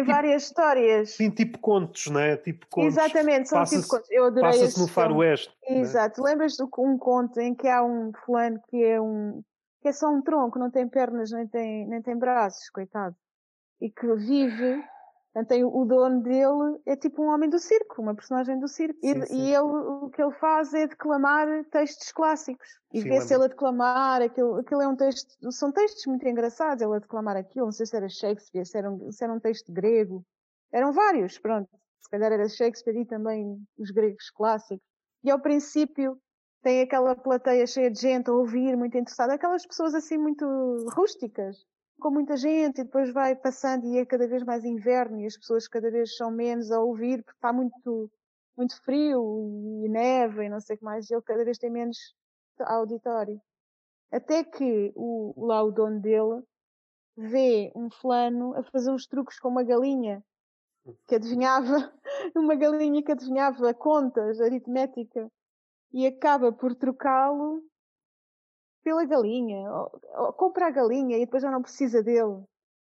tem tipo, várias histórias. Sim, tipo contos, não é? Tipo contos. Exatamente, são tipo contos. Eu adorei Passa-se no faroeste. Exato. É? Lembras de um conto em que há um fulano que é um que é só um tronco, não tem pernas nem tem, nem tem braços, coitado. E que vive Portanto, o dono dele é tipo um homem do circo, uma personagem do circo. Sim, e, sim. e, ele, o que ele faz é declamar textos clássicos. E vê-se ele a declamar, aquilo, aquilo é um texto, são textos muito engraçados, ele a declamar aquilo, não sei se era Shakespeare, se era um, se era um texto grego. Eram vários, pronto. Se calhar era Shakespeare e também os gregos clássicos. E ao princípio tem aquela plateia cheia de gente a ouvir, muito interessada, aquelas pessoas assim muito rústicas com muita gente e depois vai passando e é cada vez mais inverno e as pessoas cada vez são menos a ouvir porque está muito, muito frio e neve e não sei o que mais e ele cada vez tem menos auditório. Até que o, lá o dono dele vê um fulano a fazer uns truques com uma galinha que adivinhava, uma galinha que adivinhava contas, aritmética, e acaba por trocá-lo pela galinha, ou, ou, compra a galinha e depois já não precisa dele.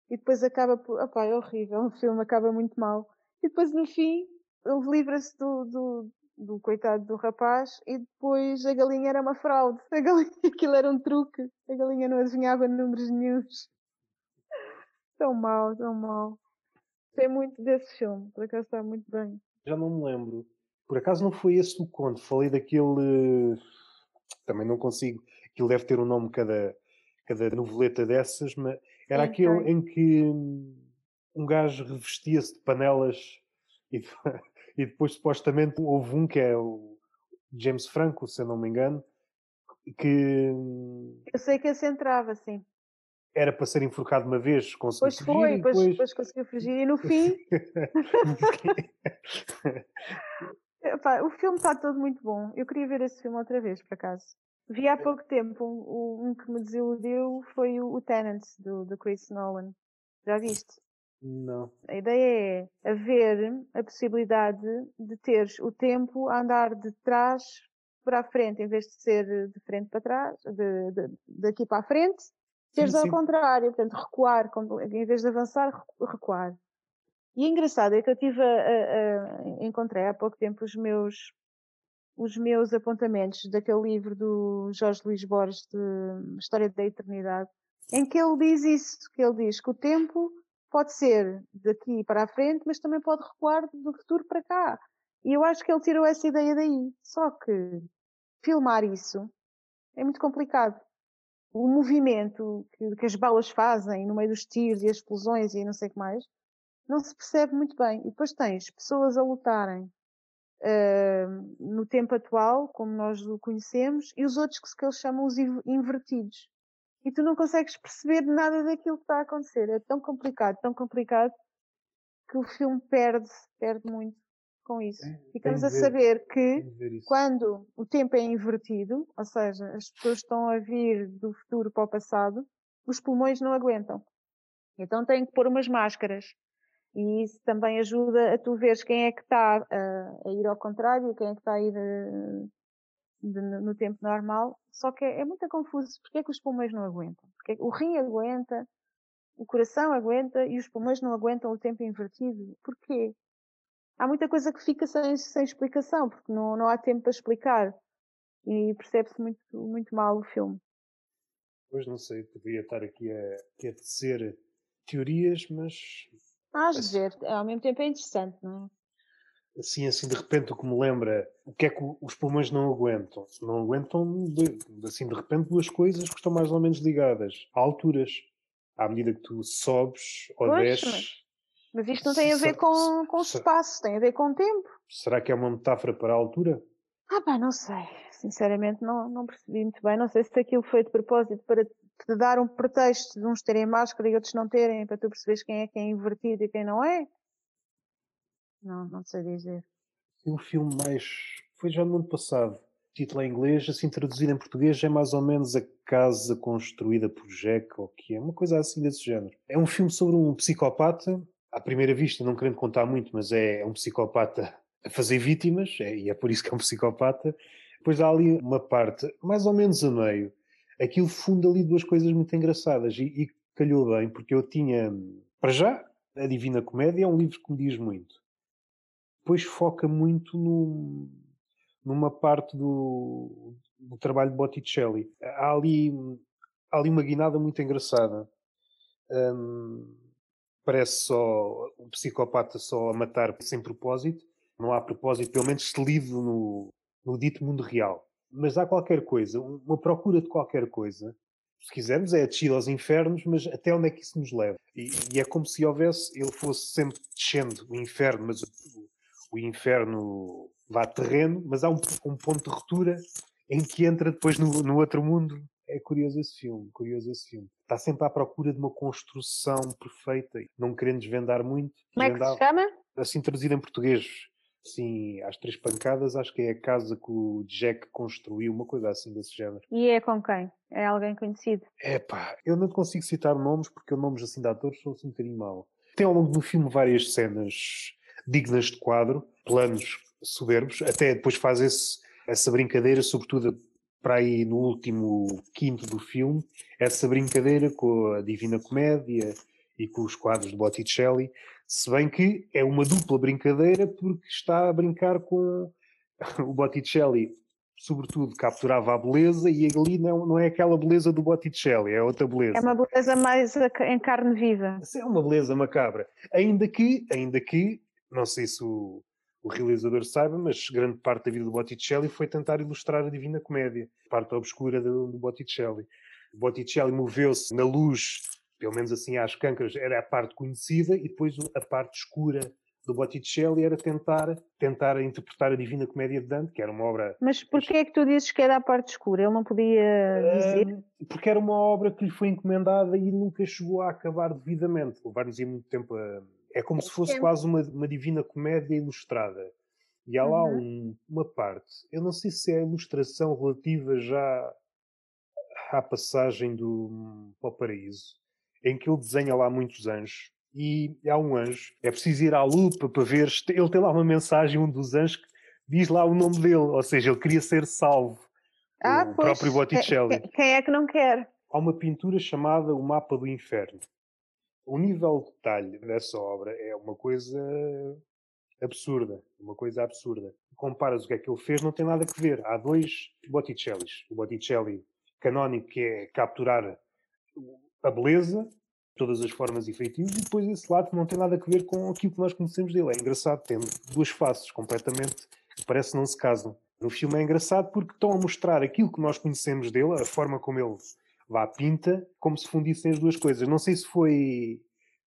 E depois acaba por. Opá, é horrível, o filme acaba muito mal. E depois no fim ele livra-se do, do, do, coitado do rapaz e depois a galinha era uma fraude. A galinha, aquilo era um truque. A galinha não adivinhava números nenhums. Tão mal, tão mal. Tem muito desse filme, por acaso está muito bem. Já não me lembro. Por acaso não foi esse o conto, falei daquele. Também não consigo aquilo deve ter um nome cada, cada noveleta dessas, mas era aquele em que um gajo revestia-se de panelas e, e, depois supostamente houve um que é o James Franco, se eu não me engano, que eu sei que esse entrava, sim. Era para ser enforcado uma vez, conseguiu pois fugir. Foi, depois, depois... depois conseguiu fugir e no fim. Epá, o filme está todo muito bom. Eu queria ver esse filme outra vez, por acaso. Vi há pouco tempo um, um que me desiludiu foi o, o Tenant do, do Chris Nolan. Já viste? Não. A ideia é haver a possibilidade de teres o tempo a andar de trás para a frente, em vez de ser de frente para trás, de, de, daqui para a frente, teres sim, sim. ao contrário, portanto, recuar, em vez de avançar, recuar. E é engraçado é que eu tive a, a, a, encontrei há pouco tempo os meus os meus apontamentos daquele livro do Jorge Luís Borges de História da Eternidade, em que ele diz isso, que ele diz que o tempo pode ser daqui para a frente, mas também pode recuar do futuro para cá. E eu acho que ele tirou essa ideia daí. Só que filmar isso é muito complicado. O movimento que, que as balas fazem no meio dos tiros e as explosões e não sei o que mais, não se percebe muito bem. E depois tens pessoas a lutarem uh, no tempo atual, como nós o conhecemos, e os outros que, que eles chamam os invertidos. E tu não consegues perceber nada daquilo que está a acontecer. É tão complicado, tão complicado, que o filme perde, perde muito com isso. É, Ficamos a saber que quando o tempo é invertido, ou seja, as pessoas estão a vir do futuro para o passado, os pulmões não aguentam. Então têm que pôr umas máscaras. E isso também ajuda a tu veres quem é que está a, a ir ao contrário, quem é que está a ir a, de, no tempo normal. Só que é, é muito confuso. Porquê é que os pulmões não aguentam? Porque o rim aguenta, o coração aguenta e os pulmões não aguentam o tempo invertido. Porquê? Há muita coisa que fica sem, sem explicação, porque não, não há tempo para explicar. E percebe-se muito, muito mal o filme. Pois não sei, poderia estar aqui a, a tecer teorias, mas Hás de ver, ao mesmo tempo é interessante, não é? Assim, assim, de repente, o que me lembra, o que é que os pulmões não aguentam? Não aguentam, assim, de repente, duas coisas que estão mais ou menos ligadas. A alturas. À medida que tu sobes ou pois, desces. Mas, mas isto não tem a ver com, com espaço, tem a ver com tempo. Será que é uma metáfora para a altura? Ah pá, não sei. Sinceramente não, não percebi muito bem. Não sei se aquilo foi de propósito para te dar um pretexto de uns terem máscara e outros não terem, para tu perceberes quem é que é invertido e quem não é? Não, não sei dizer. Um filme mais. Foi já no ano passado. O título em inglês, assim traduzido em português, é mais ou menos A Casa Construída por Jack, ou que é uma coisa assim desse género. É um filme sobre um psicopata, à primeira vista, não querendo contar muito, mas é um psicopata a fazer vítimas, é, e é por isso que é um psicopata. Depois há ali uma parte, mais ou menos a meio, aquilo funda ali duas coisas muito engraçadas e, e calhou bem, porque eu tinha, para já, A Divina Comédia é um livro que me diz muito. Depois foca muito no, numa parte do, do trabalho de Botticelli. Há ali, há ali uma guinada muito engraçada. Um, parece só um psicopata só a matar sem propósito. Não há propósito, pelo menos lido no, no dito mundo real. Mas há qualquer coisa, uma procura de qualquer coisa. Se quisermos, é a descida aos infernos, mas até onde é que isso nos leva? E, e é como se houvesse, ele fosse sempre descendo o inferno, mas o, o inferno vá terreno, mas há um, um, ponto de ruptura em que entra depois no, no outro mundo. É curioso esse filme, curioso esse filme. Está sempre à procura de uma construção perfeita, não querendo desvendar muito. Como é que se chama? Assim traduzido em português, Sim, às três pancadas, acho que é a casa que o Jack construiu, uma coisa assim desse género. E é com quem? É alguém conhecido? É pá, eu não consigo citar nomes porque nomes assim de atores são assim um bocadinho mau. Tem ao longo do filme várias cenas dignas de quadro, planos soberbos, até depois faz esse, essa brincadeira, sobretudo para aí no último quinto do filme, essa brincadeira com a Divina Comédia e com os quadros de Botticelli, se bem que é uma dupla brincadeira porque está a brincar com o Botticelli, sobretudo capturava a beleza e ali não, não é aquela beleza do Botticelli, é outra beleza. É uma beleza mais em carne viva. É uma beleza macabra. Ainda que, ainda que, não sei se o, o realizador saiba, mas grande parte da vida do Botticelli foi tentar ilustrar a Divina Comédia, parte obscura do, do Botticelli. Botticelli moveu-se na luz pelo menos assim às câncaras, era a parte conhecida e depois a parte escura do Botticelli era tentar, tentar interpretar a Divina Comédia de Dante, que era uma obra... Mas porquê é que tu dizes que era a parte escura? Ele não podia dizer? Porque era uma obra que lhe foi encomendada e nunca chegou a acabar devidamente. Levar-nos muito tempo a... É como é se fosse tempo. quase uma, uma Divina Comédia ilustrada. E há lá uhum. um, uma parte, eu não sei se é a ilustração relativa já à passagem do, para o paraíso, em que ele desenha lá muitos anjos e há um anjo, é preciso ir à lupa para ver, ele tem lá uma mensagem, um dos anjos que diz lá o nome dele, ou seja, ele queria ser salvo. Ah, o pois, próprio Botticelli. Quem é que não quer? Há uma pintura chamada O Mapa do Inferno. O nível de detalhe dessa obra é uma coisa absurda, uma coisa absurda. Comparas o que é que ele fez, não tem nada a ver. Há dois Botticellis. O Botticelli canónico, que é capturar a beleza, todas as formas e feitios, e depois esse lado que não tem nada a ver com aquilo que nós conhecemos dele. É engraçado, tem duas faces completamente que parece não se casam. No filme é engraçado porque estão a mostrar aquilo que nós conhecemos dele, a forma como ele vá pinta, como se fundissem as duas coisas. Não sei se foi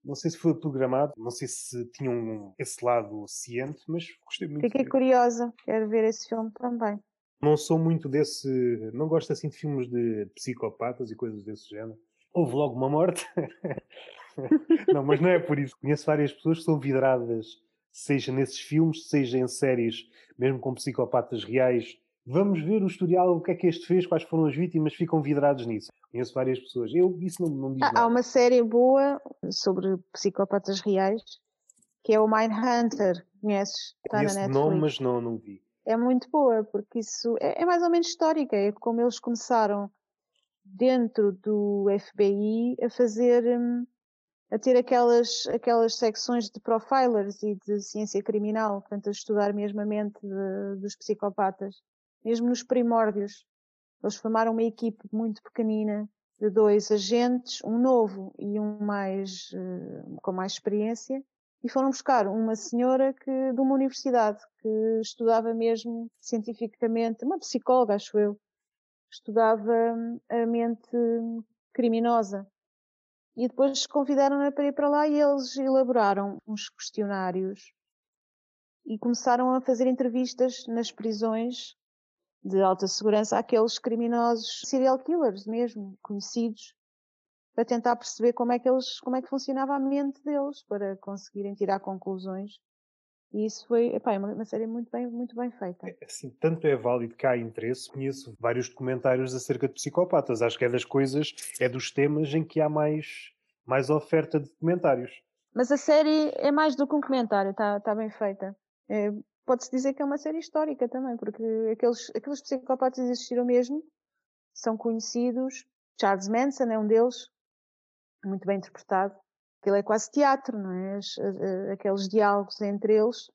não sei se foi programado, não sei se tinham esse lado ciente, mas gostei muito. Fiquei curiosa, quero ver esse filme também. Não sou muito desse. Não gosto assim de filmes de psicopatas e coisas desse género houve logo uma morte. não, mas não é por isso. Conheço várias pessoas que são vidradas, seja nesses filmes, seja em séries, mesmo com psicopatas reais. Vamos ver o historial, o que é que este fez, quais foram as vítimas, ficam vidrados nisso. Conheço várias pessoas. Eu, isso não, não diz Há uma série boa sobre psicopatas reais, que é o Mindhunter. Conheces? Está Conheço na Netflix. nome, mas não, não vi. É muito boa, porque isso é, é mais ou menos histórica. É como eles começaram dentro do FBI a fazer, hum, a ter aquelas, aquelas secções de profilers e de ciência criminal, portanto, a estudar mesmo a mente de, dos psicopatas, mesmo nos primórdios. Eles formaram uma equipe muito pequenina de dois agentes, um novo e um mais, uh, com mais experiência, e foram buscar uma senhora que, de uma universidade que estudava mesmo cientificamente, uma psicóloga, acho eu, estudava a mente criminosa. E depois convidaram-na para ir para lá e eles elaboraram uns questionários e começaram a fazer entrevistas nas prisões de alta segurança àqueles criminosos serial killers mesmo, conhecidos, para tentar perceber como é que eles, como é que funcionava a mente deles, para conseguirem tirar conclusões e isso foi, epá, é uma, série muito bem, muito bem feita. É, assim, tanto é válido que há interesse, conheço vários documentários acerca de psicopatas. Acho que é das coisas, é dos temas em que há mais, mais oferta de documentários. Mas a série é mais do que um documentário, está tá bem feita. É, Pode-se dizer que é uma série histórica também, porque aqueles, aqueles psicopatas existiram mesmo, são conhecidos. Charles Manson é um deles, muito bem interpretado. Aquilo é quase teatro, não é? Aqueles diálogos entre eles.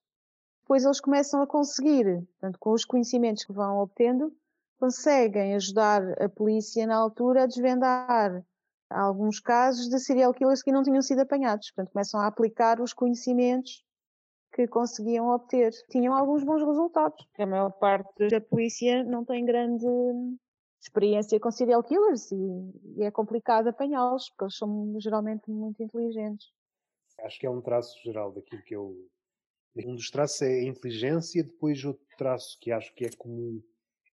Depois eles começam a conseguir, portanto, com os conhecimentos que vão obtendo, conseguem ajudar a polícia na altura a desvendar alguns casos de serial killers que não tinham sido apanhados. Portanto, começam a aplicar os conhecimentos que conseguiam obter. Tinham alguns bons resultados. A maior parte da polícia não tem grande experiência com serial killers e, e é complicado apanhá-los, porque eles são geralmente muito inteligentes. Acho que é um traço geral daquilo que eu. Um dos traços é a inteligência, depois outro traço que acho que é comum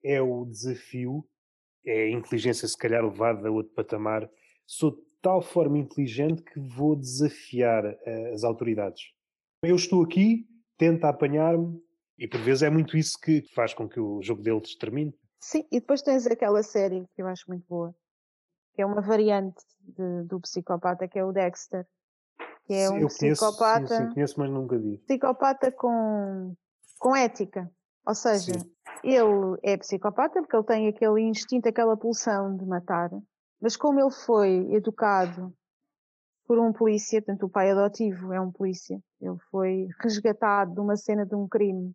é o desafio, é a inteligência se calhar levada a outro patamar. Sou de tal forma inteligente que vou desafiar uh, as autoridades. Eu estou aqui, tenta apanhar-me, e por vezes é muito isso que faz com que o jogo deles termine. Sim, e depois tens aquela série que eu acho muito boa, que é uma variante de, do psicopata, que é o Dexter. Que é um eu psicopata. Conheço, sim, sim, conheço, mas nunca vi. Psicopata com, com ética. Ou seja, sim. ele é psicopata porque ele tem aquele instinto, aquela pulsão de matar, mas como ele foi educado por um polícia, portanto o pai adotivo é um polícia, ele foi resgatado de uma cena de um crime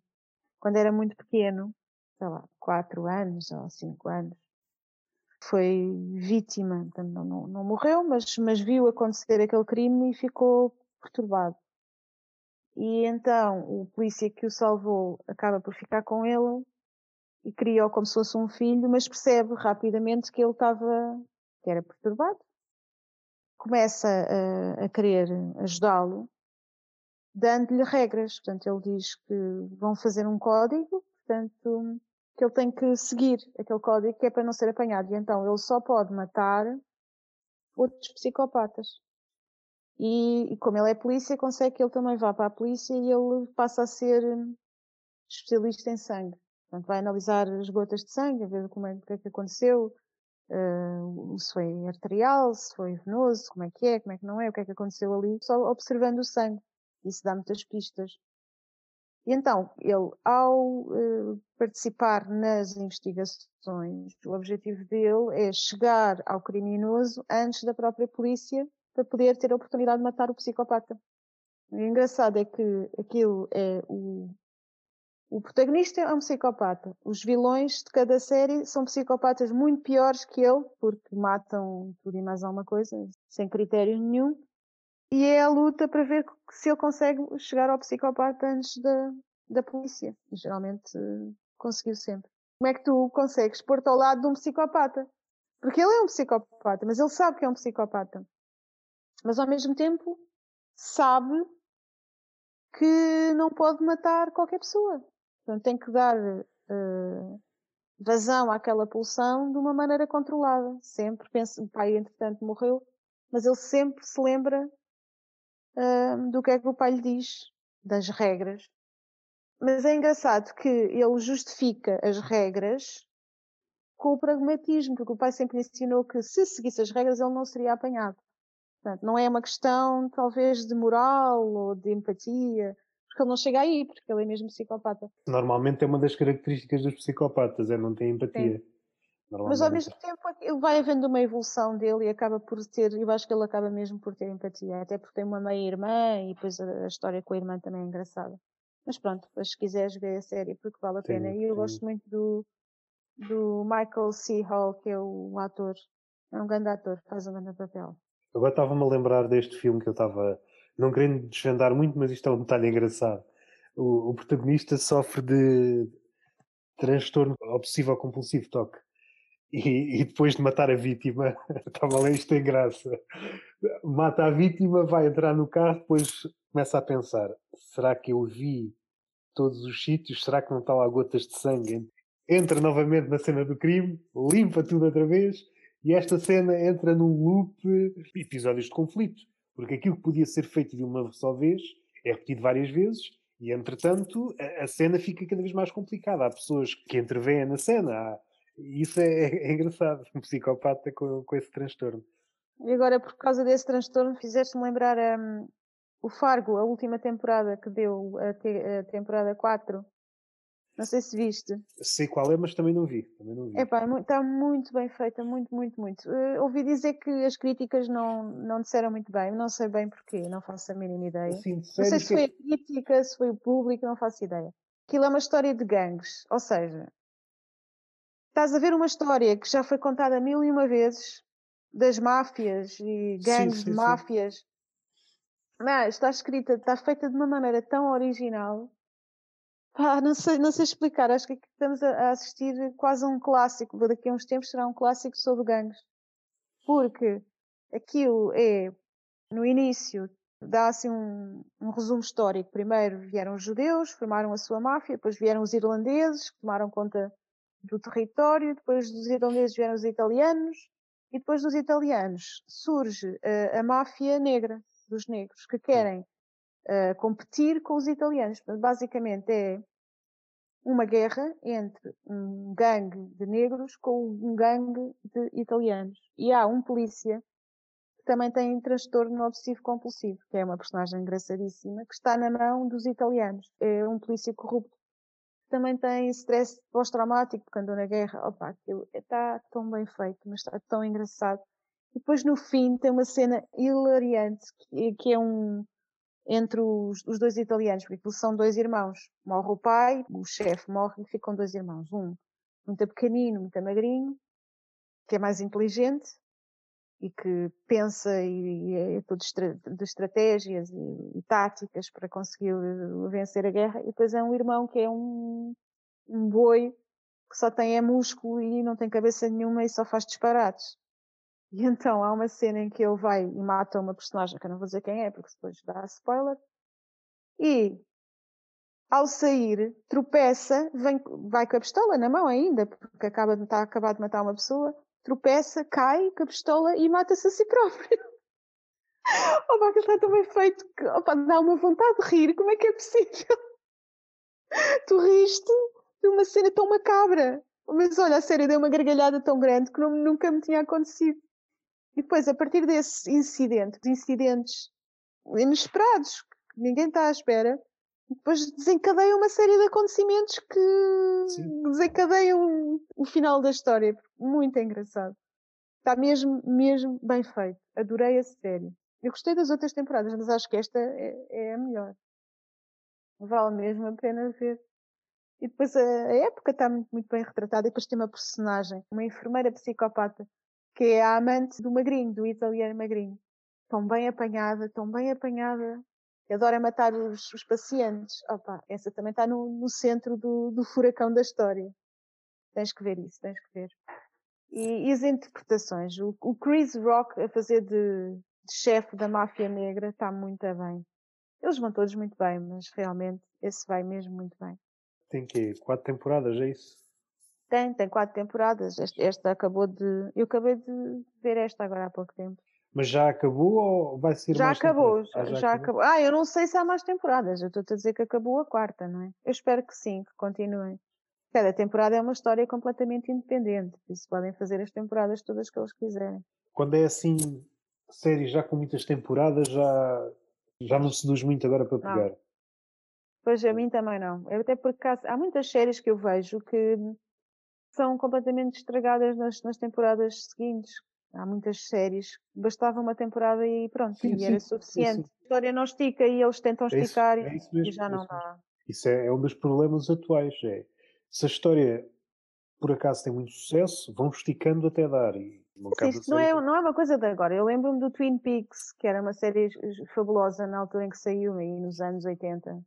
quando era muito pequeno sei lá, quatro anos ou cinco anos. Foi vítima, não, não, não morreu, mas, mas viu acontecer aquele crime e ficou perturbado. E então o polícia que o salvou acaba por ficar com ele e cria-o como se fosse um filho, mas percebe rapidamente que ele estava, que era perturbado. Começa a, a querer ajudá-lo, dando-lhe regras. Portanto, ele diz que vão fazer um código, portanto, que ele tem que seguir aquele código que é para não ser apanhado. E então ele só pode matar outros psicopatas. E, e, como ele é polícia, consegue que ele também vá para a polícia e ele passa a ser hum, especialista em sangue. Portanto, vai analisar as gotas de sangue, ver como é, o que é que aconteceu, uh, se foi arterial, se foi venoso, como é que é, como é que não é, o que é que aconteceu ali, só observando o sangue. Isso dá muitas pistas. E então, ele, ao uh, participar nas investigações, o objetivo dele é chegar ao criminoso antes da própria polícia para poder ter a oportunidade de matar o psicopata. O engraçado é que aquilo é o, o protagonista é um psicopata. Os vilões de cada série são psicopatas muito piores que ele, porque matam tudo e mais alguma coisa, sem critério nenhum e é a luta para ver se ele consegue chegar ao psicopata antes da, da polícia. E geralmente conseguiu sempre. Como é que tu consegues pôr-te ao lado de um psicopata? Porque ele é um psicopata, mas ele sabe que é um psicopata. Mas ao mesmo tempo sabe que não pode matar qualquer pessoa. Portanto, tem que dar uh, vazão àquela pulsão de uma maneira controlada. Sempre. Penso, o pai, entretanto, morreu, mas ele sempre se lembra uh, do que é que o pai lhe diz, das regras. Mas é engraçado que ele justifica as regras com o pragmatismo, porque o pai sempre ensinou que se seguisse as regras ele não seria apanhado. Portanto, não é uma questão talvez de moral ou de empatia, porque ele não chega aí, porque ele é mesmo psicopata. Normalmente é uma das características dos psicopatas, é não ter empatia. Sim. Mas ao mesmo tempo ele vai havendo uma evolução dele e acaba por ter, eu acho que ele acaba mesmo por ter empatia, até porque tem uma meia-irmã e depois a, a, história com a irmã também é engraçada. Mas pronto, se quiseres ver a série porque vale a pena. e eu sim. gosto muito do, do Michael C. Hall, que é o ator, é um grande ator, faz um grande papel. Agora estava-me a lembrar deste filme que eu estava, não querendo desvendar muito, mas isto é um detalhe engraçado. O, o protagonista sofre de transtorno obsessivo compulsivo toque e, depois de matar a vítima, estava lá, isto tem graça. Mata a vítima, vai entrar no carro, depois começa a pensar: será que eu vi todos os sítios? Será que não está lá gotas de sangue? Entra novamente na cena do crime, limpa tudo outra vez e esta cena entra num loop episódios de conflito. Porque aquilo que podia ser feito de uma só vez é repetido várias vezes e, entretanto, a cena fica cada vez mais complicada. Há pessoas que intervêm na cena, há isso é, é, é engraçado, um psicopata com, com esse transtorno. E agora, por causa desse transtorno, fizeste-me lembrar um, o Fargo, a última temporada que deu, a, te, a temporada 4. Não sei se viste. Sei qual é, mas também não vi. Também não vi. Epá, está é muito bem feita, muito, muito, muito. Uh, ouvi dizer que as críticas não, não disseram muito bem, não sei bem porquê, não faço a mínima ideia. Assim, não sei se foi a crítica, se foi o público, não faço ideia. Aquilo é uma história de gangues, ou seja, estás a ver uma história que já foi contada mil e uma vezes das máfias e gangues sim, sim, de máfias, sim. mas está escrita, está feita de uma maneira tão original Pá, não sei, não sei explicar, acho que aqui estamos a, assistir quase a um clássico, daqui a uns tempos será um clássico sobre gangues. Porque aquilo é, no início, dá assim um, um, resumo histórico. Primeiro vieram os judeus, formaram a sua máfia, depois vieram os irlandeses, que tomaram conta do território, depois dos irlandeses vieram os italianos, e depois dos italianos surge a, a máfia negra, dos negros, que querem uh, competir com os italianos. Basicamente é uma guerra entre um gangue de negros com um gangue de italianos. E há um polícia que também tem transtorno obsessivo compulsivo, que é uma personagem engraçadíssima, que está na mão dos italianos. É um polícia corrupto. Também tem stress pós-traumático, porque andou na guerra. Opa, aquilo está tão bem feito, mas está tão engraçado. E depois no fim tem uma cena hilariante, que, que é um, entre os, os dois italianos, porque são dois irmãos. Morre o pai, o chefe morre e ficam dois irmãos. Um muito pequenino, muito magrinho, que é mais inteligente e que pensa e, e é todo de estratégias e, e, táticas para conseguir vencer a guerra. E depois é um irmão que é um, um boi que só tem é músculo e não tem cabeça nenhuma e só faz disparates. E então há uma cena em que ele vai e mata uma personagem, que eu não vou dizer quem é, porque depois dá spoiler. E ao sair, tropeça, vem, vai com a pistola na mão ainda, porque acaba de, está acabado de matar uma pessoa, tropeça, cai com a pistola e mata-se a si próprio. Opa, aquilo está tão bem feito que opa, dá uma vontade de rir. Como é que é possível? tu riste de uma cena tão macabra. Mas olha, a série deu uma gargalhada tão grande que não, nunca me tinha acontecido. E depois, a partir desse incidente, de incidentes inesperados, que ninguém está à espera, depois desencadeia uma série de acontecimentos que Sim. desencadeiam o final da história. Muito engraçado. Está mesmo, mesmo bem feito. Adorei a série. Eu gostei das outras temporadas, mas acho que esta é, é a melhor. Vale mesmo a pena ver. E depois a, a época está muito, muito bem retratada. E depois tem uma personagem, uma enfermeira psicopata, que é a amante do magrinho, do italiano magrinho. Tão bem apanhada, tão bem apanhada. Adora matar os, os pacientes. Opa, essa também está no, no centro do, do, furacão da história. Tens que ver isso, tens que ver. E, e as interpretações. O, o, Chris Rock a fazer de, de chefe da máfia negra está muito bem. Eles vão todos muito bem, mas realmente esse vai mesmo muito bem. Tem que quatro temporadas, é isso? Tem, tem quatro temporadas. Esta, esta, acabou de. Eu acabei de ver esta agora há pouco tempo. Mas já acabou ou vai ser já mais acabou, já, ah, já, já acabou. Ah, eu não sei se há mais temporadas. Eu estou a dizer que acabou a quarta, não é? Eu espero que sim, que continuem. Cada temporada é uma história completamente independente. Por isso podem fazer as temporadas todas que eles quiserem. Quando é assim, séries já com muitas temporadas, já, já não se seduz muito agora para pegar. Não. Pois a mim também não. Eu até porque há muitas séries que eu vejo que são completamente estragadas nas, nas temporadas seguintes. Há muitas séries, bastava uma temporada e pronto, sim, e sim, era suficiente. A história não estica e eles tentam é esticar isso, é isso e já é não dá. Isso é, é um dos problemas atuais. É, se a história por acaso tem muito sucesso, vão esticando até dar. E Sim, isto não é, não é uma coisa de agora. Eu lembro-me do Twin Peaks, que era uma série fabulosa na altura em que saiu, aí nos anos 80.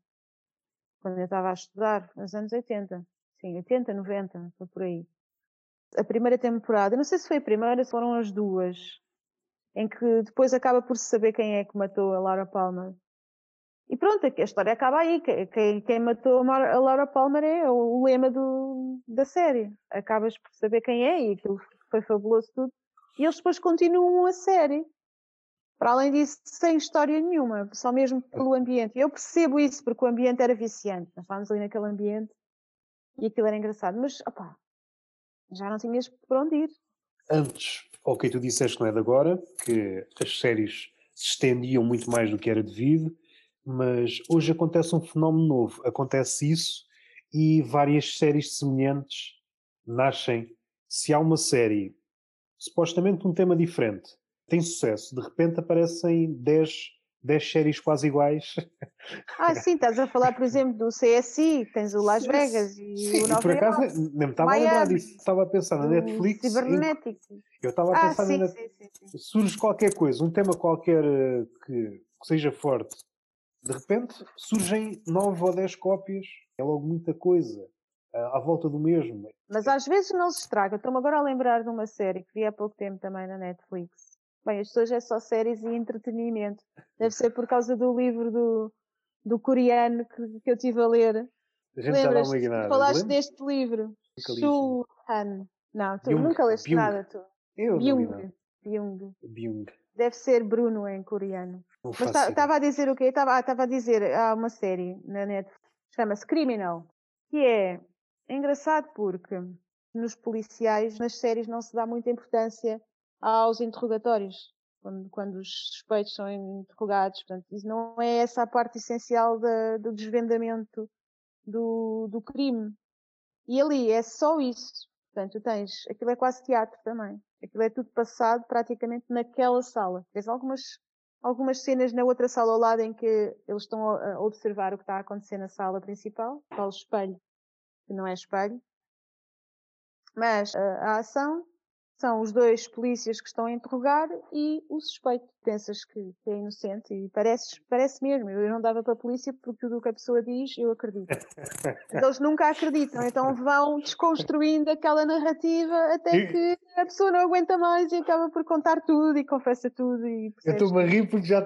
Quando eu estava a estudar, nos anos 80 sim, 80, 90, foi por aí. A primeira temporada, não sei se foi a primeira, se foram as duas, em que depois acaba por se saber quem é que matou a Laura Palmer. E pronto, a história acaba aí. Quem, quem matou a Laura Palmer é o lema do, da série. Acabas por saber quem é e aquilo foi fabuloso tudo. E eles depois continuam a série. Para além disso, sem história nenhuma, só mesmo pelo ambiente. Eu percebo isso porque o ambiente era viciante. Nós estávamos ali naquele ambiente e aquilo era engraçado, mas opá, já não tinhas por onde ir. Antes, ok, tu disseste não é de agora, que as séries se estendiam muito mais do que era devido, mas hoje acontece um fenómeno novo. Acontece isso e várias séries semelhantes nascem. Se há uma série, supostamente um tema diferente, tem sucesso, de repente aparecem 10, 10 séries quase iguais. Ah, sim, estás a falar, por exemplo, do CSI, tens o Las Vegas e sim, o Nova por acaso nem me estava a lembrar disso. Estava a pensar na Netflix. Cibernético. Eu estava a Ah, pensar sim, na sim, sim, surge qualquer coisa, um tema qualquer eh, que, que seja forte, de repente surgem nove ou dez cópias, é logo muita coisa ah, à volta do mesmo. Mas às vezes não se estraga. Estou-me agora a lembrar de uma série que vi há pouco tempo também na Netflix. Bem, as pessoas é só séries e entretenimento. Deve ser por causa do livro do, do coreano que, que eu estive a ler. A gente já dá Lembras? uma ignorada. falaste deste livro. Shu Han. Não, tu Byung, nunca leste Byung. nada, tu. Eu. Byung. Byung. Byung. Deve ser Bruno em coreano. Não Mas estava a dizer o quê? Estava a dizer, há uma série na Netflix, chama-se Criminal, que é engraçado porque nos policiais, nas séries, não se dá muita importância aos interrogatórios, quando, quando os suspeitos são interrogados. Portanto, isso não é essa a parte essencial do desvendamento do, do crime. E ali é só isso. Portanto, tens, aquilo é quase teatro também. Aquilo é tudo passado praticamente naquela sala. Tens algumas, algumas cenas na outra sala ao lado em que eles estão a observar o que está a acontecer na sala principal, tal espelho, que não é espelho. Mas a, a ação são os dois polícias que estão a interrogar e o suspeito. Pensas que, é inocente e parece, parece mesmo. Eu não dava para a polícia porque tudo o que a pessoa diz eu acredito. Mas eles nunca acreditam, então vão desconstruindo aquela narrativa até que a pessoa não aguenta mais e acaba por contar tudo e confessa tudo e Eu estou-me a rir porque já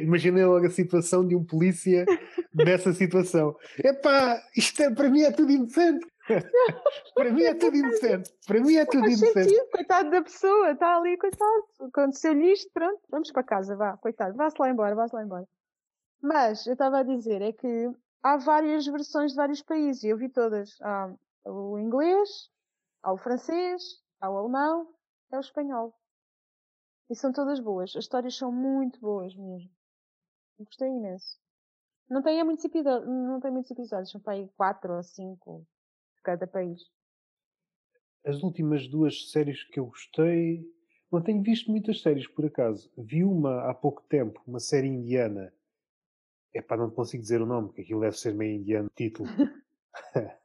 imaginei logo a situação de um polícia nessa situação. Epá, isto é, para mim é tudo inocente. Para mim é tudo inocente. Para mim é tudo inocente. sentido, coitado da pessoa, está ali, coitado. Aconteceu-lhe isto, pronto, vamos para casa, vá, coitado, vá-se lá embora, vá-se lá embora. Mas, eu estava a dizer, é que há várias versões de vários países, e eu vi todas. Há o inglês, há o francês, há o alemão, há o espanhol. E são todas boas, as histórias são muito boas mesmo. Gostei imenso. Não tem, é muitos episódios, não tem muitos episódios, são para aí quatro ou cinco de cada país. As últimas duas séries que eu gostei. Não tenho visto muitas séries, por acaso. Vi uma há pouco tempo, uma série indiana. Epá, não consigo dizer o nome, porque aquilo deve ser meio indiano título.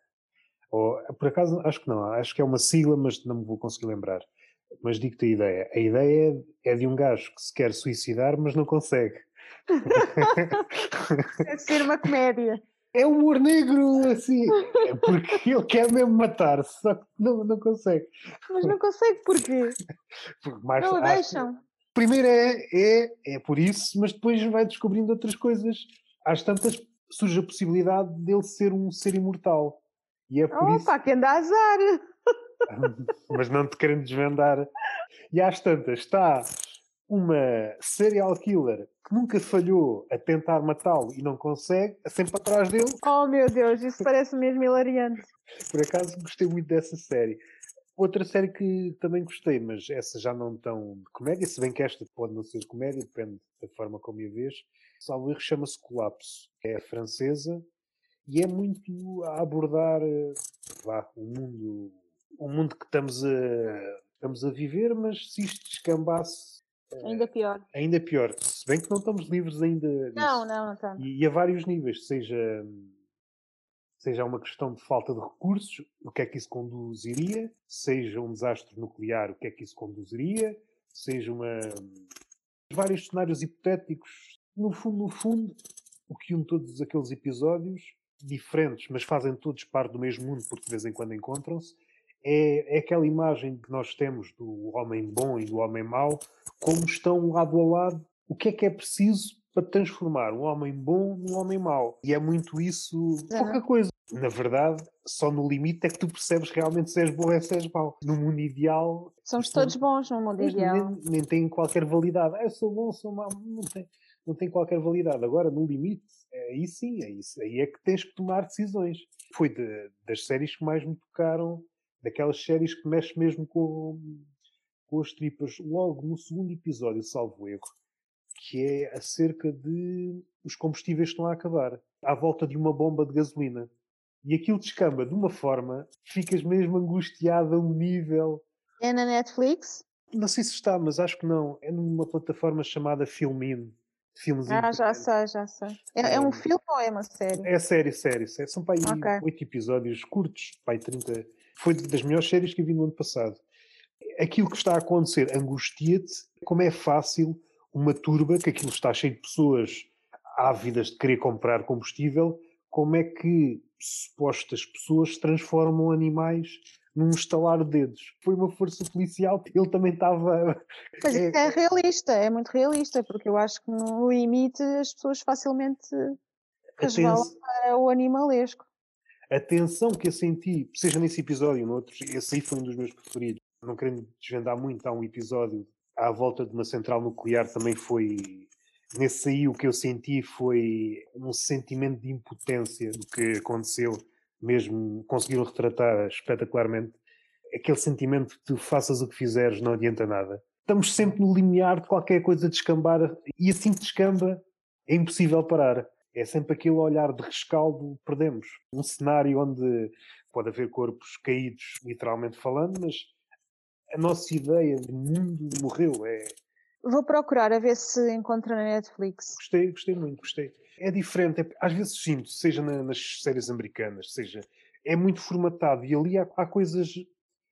Ou, por acaso, acho que não. Acho que é uma sigla, mas não me vou conseguir lembrar. Mas digo-te a ideia. A ideia é de um gajo que se quer suicidar, mas não consegue. Deve ser uma comédia. É humor negro, assim. É porque ele quer mesmo matar-se, só que não, não consegue. Mas não consegue porquê? Porque mais, Não o deixam. Primeiro é, é, é por isso, mas depois vai descobrindo outras coisas. Às tantas surge a possibilidade dele ser um ser imortal. E é por isso. Opa, que anda azar. mas não te querendo desvendar. E às tantas está uma serial killer que nunca falhou a tentar matá-lo e não consegue, sempre atrás dele. Oh meu Deus, isso parece mesmo hilariante. Por acaso gostei muito dessa série. Outra série que também gostei, mas essa já não tão de comédia, se bem que esta pode não ser comédia, depende da forma como a vês. Salvo erro, chama-se Colapso. É francesa e é muito a abordar eh, vá, o mundo, o mundo que estamos a, estamos a viver, mas se isto descambasse, Ainda pior. ainda pior. Se bem que não estamos livres ainda disso. Não, não, não está. E, e a vários níveis, seja, seja uma questão de falta de recursos, o que é que isso conduziria, seja um desastre nuclear, o que é que isso conduziria, seja uma. vários cenários hipotéticos. No fundo, no fundo, o que une todos aqueles episódios, diferentes, mas fazem todos parte do mesmo mundo, porque de vez em quando encontram-se, é, é aquela imagem que nós temos do homem bom e do homem mau, como estão lado a lado. O que é que é preciso para transformar um homem bom num homem mau? E é muito isso, pouca coisa. Na verdade, só no limite é que tu percebes realmente se és bom ou se és mau. No mundo ideal, Somos todos bons no mundo ideal. nem, nem tem qualquer validade. Ah, eu sou bom, sou mau. Não tem, não tem qualquer validade. Agora, no limite, aí sim, aí, aí é que tens que tomar decisões. Foi de- das séries que mais me tocaram, daquelas séries que mexem mesmo com, com as tripas. Logo no segundo episódio, salvo erro, que é acerca de os combustíveis que estão a acabar. À volta de uma bomba de gasolina. E aquilo descamba de uma forma ficas mesmo angustiado a um nível. É na Netflix? Não sei se está, mas acho que não. É numa plataforma chamada Filmin. Filmes ah, já sei, já sei. É, é, um filme ou é uma série? É série, série. série. São para aí okay. oito episódios curtos, para aí 30. Foi das melhores séries que eu vi no ano passado. Aquilo que está a acontecer angustia-te, como é fácil uma turba, que aquilo está cheio de pessoas ávidas de querer comprar combustível, como é que supostas pessoas transformam animais num estalar de dedos. Foi uma força policial, ele também estava. Mas é, é realista, é muito realista, porque eu acho que no limite as pessoas facilmente resvalam para o animalesco. A tensão que eu senti, seja nesse episódio ou noutros, esse aí foi um dos meus preferidos. Não querendo desvendar muito, há um episódio à volta de uma central nuclear também foi nesse aí o que eu senti foi um sentimento de impotência do que aconteceu, mesmo conseguiram retratar espetacularmente aquele sentimento de tu faças o que fizeres, não adianta nada. Estamos sempre no limiar de qualquer coisa descambar e assim que descamba é impossível parar. É sempre aquele olhar de rescaldo, perdemos. Um cenário onde pode haver corpos caídos, literalmente falando, mas a nossa ideia de mundo morreu. É, Vou procurar a ver se encontro na Netflix. Gostei, gostei muito, gostei. É diferente, é, às vezes sinto, seja na, nas séries americanas, seja, é muito formatado e ali há, há coisas,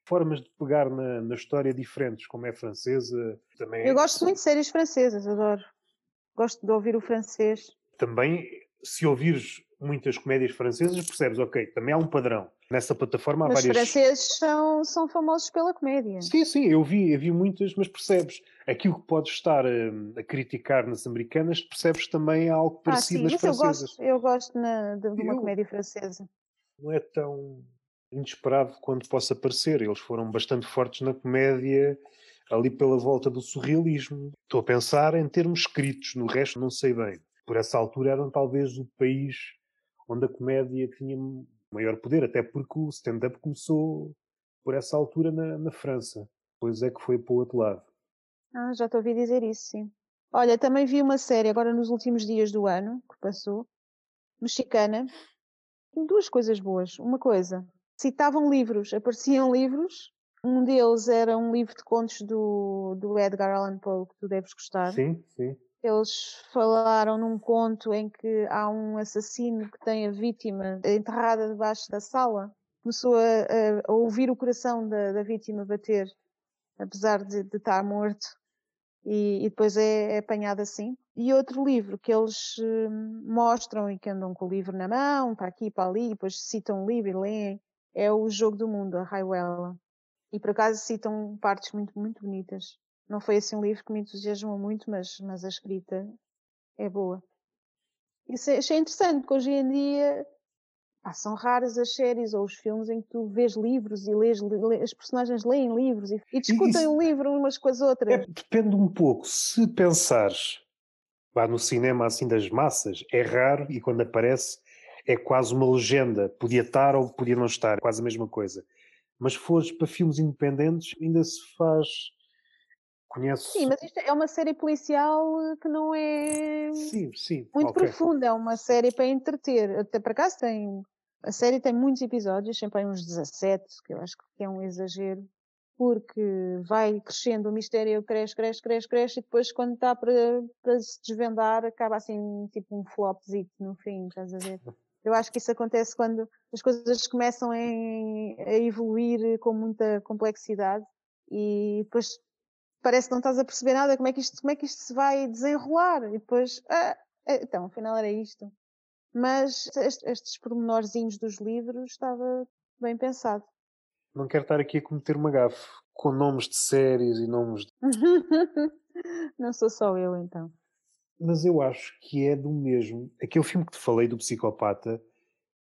formas de pegar na, na, história diferentes, como é francesa, também. Eu gosto muito de séries francesas, adoro. Gosto de ouvir o francês. Também, se ouvires muitas comédias francesas, percebes, ok, também há um padrão. Nessa plataforma há mas várias. Os franceses são, são famosos pela comédia. Sim, sim, eu vi, eu vi muitas, mas percebes aquilo que podes estar a, hum, a criticar nas americanas, percebes também algo parecido ah, sim, nas francesas. Eu gosto, eu gosto na, de, de uma eu, comédia francesa. Não é tão inesperado quanto possa parecer. Eles foram bastante fortes na comédia ali pela volta do surrealismo. Estou a pensar em termos escritos, no resto não sei bem. Por essa altura eram talvez o país onde a comédia tinha maior poder, até porque o stand-up começou por essa altura na, na França. Depois é que foi para o outro lado. Ah, já te ouvi dizer isso, sim. Olha, também vi uma série agora nos últimos dias do ano, que passou, mexicana. Duas coisas boas. Uma coisa, citavam livros, apareciam livros. Um deles era um livro de contos do, do Edgar Allan Poe, que tu deves gostar. Sim, sim. Eles falaram num conto em que há um assassino que tem a vítima enterrada debaixo da sala. Começou a, a ouvir o coração da, da vítima bater, apesar de, de estar morto, e, e depois é, é, apanhado assim. E outro livro que eles hum, mostram e que andam com o livro na mão, para aqui para ali, e depois citam o livro e leem, é o Jogo do Mundo, a Raiuela. E por acaso citam partes muito, muito bonitas. Não foi assim um livro que me entusiasmou muito, mas, mas a escrita é boa. Isso achei interessante, porque hoje em dia pá, são raras as séries ou os filmes em que tu vês livros e lês, lê, as personagens leem livros e, e discutem o um livro umas com as outras. É, depende um pouco. Se pensares vá no cinema assim das massas, é raro e quando aparece é quase uma legenda. Podia estar ou podia não estar, quase a mesma coisa. Mas se fores para filmes independentes, ainda se faz Conheço. Sim, mas isto é uma série policial que não é sim, sim. muito okay. profunda, é uma série para entreter. Até para cá tem. A série tem muitos episódios, sempre uns 17, que eu acho que é um exagero, porque vai crescendo, o mistério cresce, cresce, cresce, cresce, e depois quando está para, para se desvendar, acaba assim, tipo um flopzito no fim, estás a ver? Eu acho que isso acontece quando as coisas começam a evoluir com muita complexidade e depois parece que não estás a perceber nada, como é que isto, como é que isto se vai desenrolar? E depois, ah, é, então, afinal era isto. Mas estes, estes pormenorzinhos dos livros estava bem pensado. Não quero estar aqui a cometer uma gafe com nomes de séries e nomes de... não sou só eu então. Mas eu acho que é do mesmo. Aquele filme que te falei do psicopata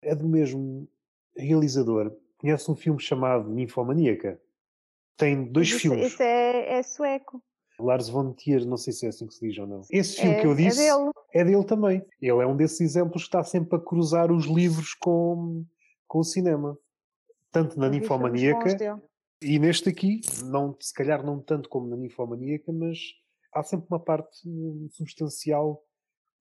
é do mesmo realizador. Conhece um filme chamado Ninfomaníaca? Tem dois isso, filmes. Isso é, é sueco. Lars von Trier, não sei se é assim que se diz ou não. Esse filme é, que eu é disse é dele. é dele também. Ele é um desses exemplos que está sempre a cruzar os livros com, com o cinema. Tanto na Ninfomaníaca e neste aqui, não, se calhar não tanto como na Ninfomaníaca, mas há sempre uma parte substancial.